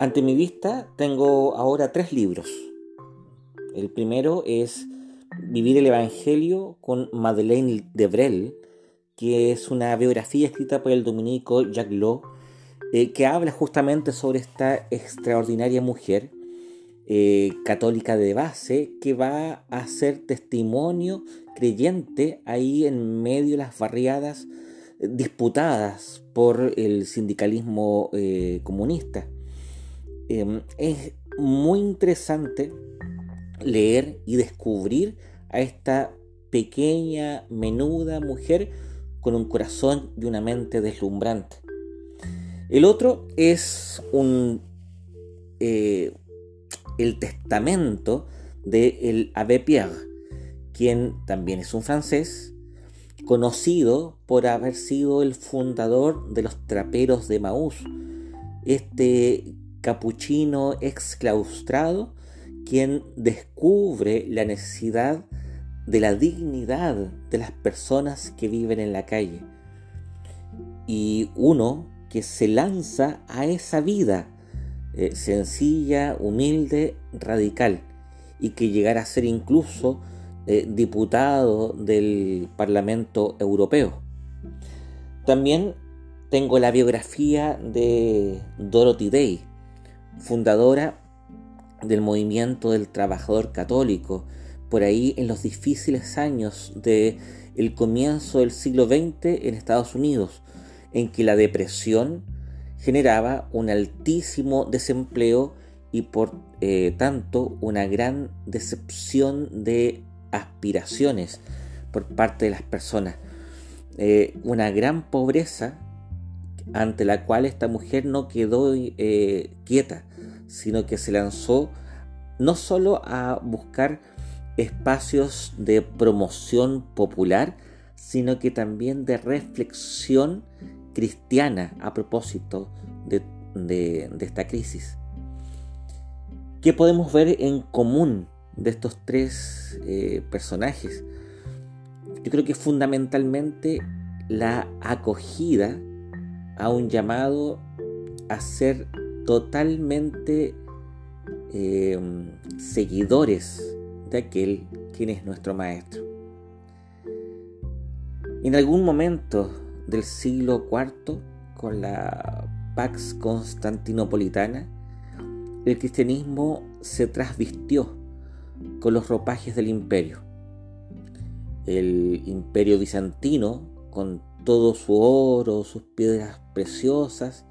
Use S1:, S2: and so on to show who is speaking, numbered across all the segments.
S1: Ante mi vista tengo ahora tres libros. El primero es Vivir el Evangelio con Madeleine Debrel, que es una biografía escrita por el dominico Jacques Lowe, eh, que habla justamente sobre esta extraordinaria mujer eh, católica de base que va a ser testimonio creyente ahí en medio de las barriadas eh, disputadas por el sindicalismo comunista. Em, es muy interesante leer y descubrir a esta pequeña, menuda mujer con un corazón y una mente deslumbrante. El otro es un, eh, el testamento de el Abbé Pierre, quien también es un francés, conocido por haber sido el fundador de los traperos de Maús, este capuchino exclaustrado quien descubre la necesidad de la dignidad de las personas que viven en la calle. Y uno que se lanza a esa vida eh, sencilla, humilde, radical, y que llegará a ser incluso eh, diputado del Parlamento Europeo. También tengo la biografía de Dorothy Day, fundadora del movimiento del trabajador católico, por ahí en los difíciles años del el comienzo del siglo XX en Estados Unidos, en que la depresión generaba un altísimo desempleo y por eh, tanto una gran decepción de aspiraciones por parte de las personas. Eh, una gran pobreza ante la cual esta mujer no quedó eh, quieta, sino que se lanzó no solo a buscar espacios de promoción popular, sino que también de reflexión cristiana a propósito de, esta crisis. ¿Qué podemos ver en común de estos tres eh, personajes? Yo creo que fundamentalmente la acogida a un llamado a ser totalmente em, seguidores de aquel quien es nuestro Maestro. En algún momento del siglo IV, con la Pax Constantinopolitana, el cristianismo se trasvistió con los ropajes del imperio. El imperio bizantino, con todo su oro, sus piedras preciosas,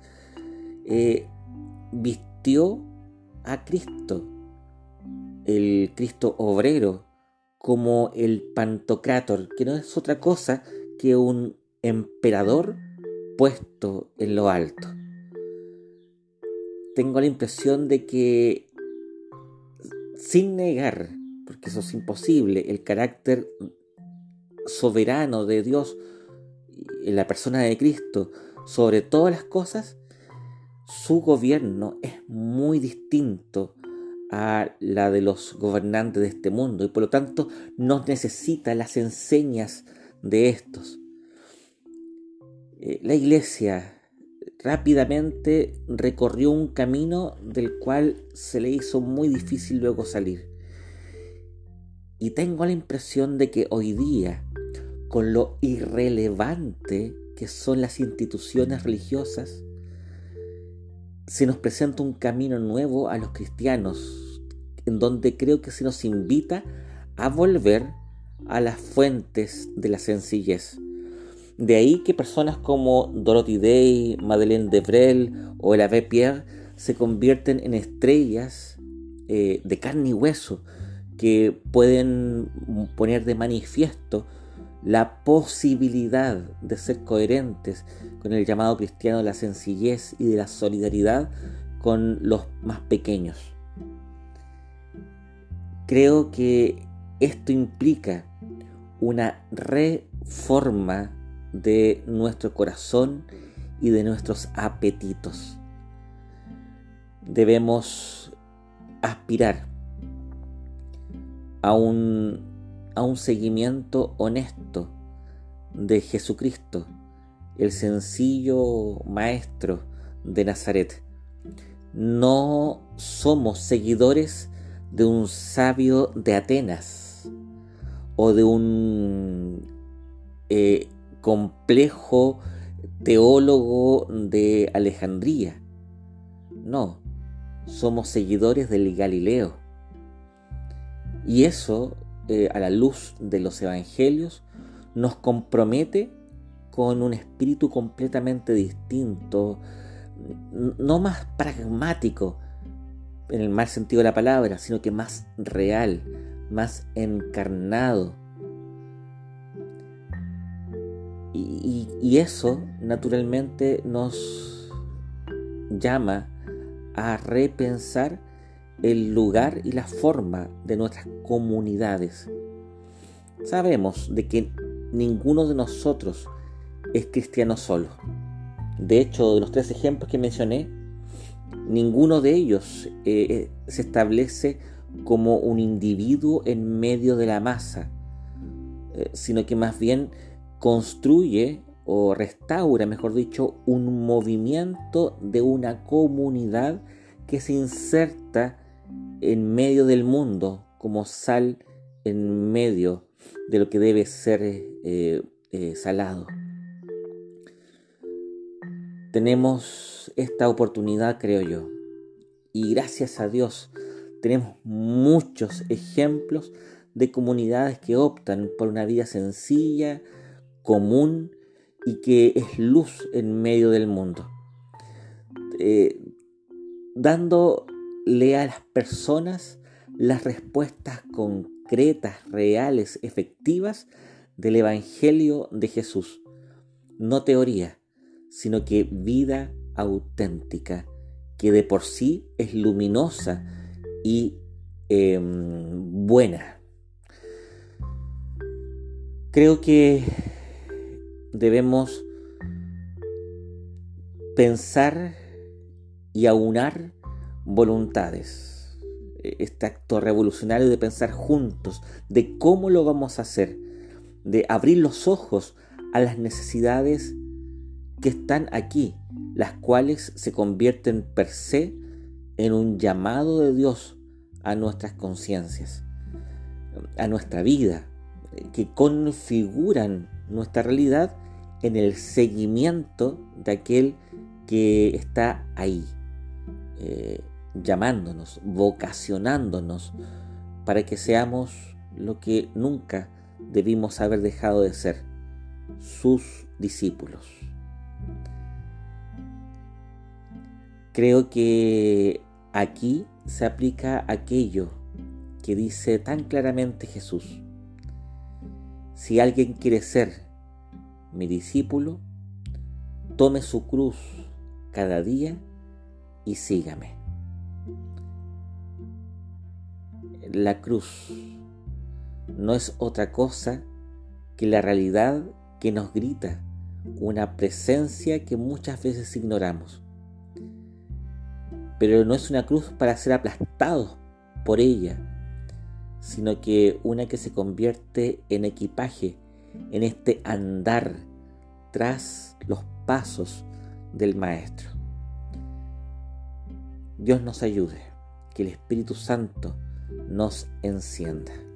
S1: eh, vistió a Cristo, el Cristo obrero, como el Pantocrátor, que no es otra cosa que un emperador puesto en lo alto. Tengo la impresión de que, sin negar, porque eso es imposible, el carácter soberano de Dios la persona de Cristo sobre todas las cosas, su gobierno es muy distinto a la de los gobernantes de este mundo y por lo tanto no necesita las enseñas de estos. Eh, la iglesia rápidamente recorrió un camino del cual se le hizo muy difícil luego salir. Y tengo la impresión de que hoy día, con lo irrelevante que son las instituciones religiosas, se nos presenta un camino nuevo a los cristianos, en donde creo que se nos invita a volver a las fuentes de la sencillez. De ahí que personas como Dorothy Day, Madeleine Debrel o el Abbé Pierre se convierten en estrellas eh, de carne y hueso que pueden poner de manifiesto la posibilidad de ser coherentes con el llamado cristiano de la sencillez y de la solidaridad con los más pequeños. Creo que esto implica una reforma de nuestro corazón y de nuestros apetitos. Debemos aspirar a un a un seguimiento honesto de Jesucristo, el sencillo Maestro de Nazaret. no somos seguidores de un sabio de Atenas o de un eh, complejo teólogo de Alejandría. No, somos seguidores del Galileo. Y eso, eh, a la luz de los evangelios, nos compromete con un espíritu completamente distinto, no más pragmático en el mal sentido de la palabra, sino que más real, más encarnado. Y, y eso naturalmente nos llama a repensar el lugar y la forma de nuestras comunidades. Sabemos de que ninguno de nosotros es cristiano solo. De hecho, de los tres ejemplos que mencioné, ninguno de ellos eh, eh, se establece como un individuo en medio de la masa, eh, sino que más bien construye o restaura, mejor dicho, un movimiento de una comunidad que se inserta en medio del mundo como sal en medio de lo que debe ser salado tenemos esta oportunidad, creo yo. Y gracias a Dios tenemos muchos ejemplos de comunidades que optan por una vida sencilla, común y que es luz en medio del mundo. Eh, dándole a las personas las respuestas concretas, reales, efectivas del Evangelio de Jesús. No teoría, sino que vida auténtica, que de por sí es luminosa y em, buena. Creo que debemos pensar y aunar voluntades. Este acto revolucionario de pensar juntos, de cómo lo vamos a hacer, de abrir los ojos a las necesidades que están aquí, las cuales se convierten per se en un llamado de Dios a nuestras conciencias, a nuestra vida, que configuran nuestra realidad en el seguimiento de aquel que está ahí, eh, llamándonos, vocacionándonos para que seamos lo que nunca debimos haber dejado de ser, sus discípulos. Creo que aquí se aplica aquello que dice tan claramente Jesús. Si alguien quiere ser mi discípulo, tome su cruz cada día y sígame. La cruz no es otra cosa que la realidad que nos grita una presencia que muchas veces ignoramos pero no es una cruz para ser aplastados por ella, sino que una que se convierte en equipaje en este andar tras los pasos del Maestro. Dios nos ayude, que el Espíritu Santo nos encienda.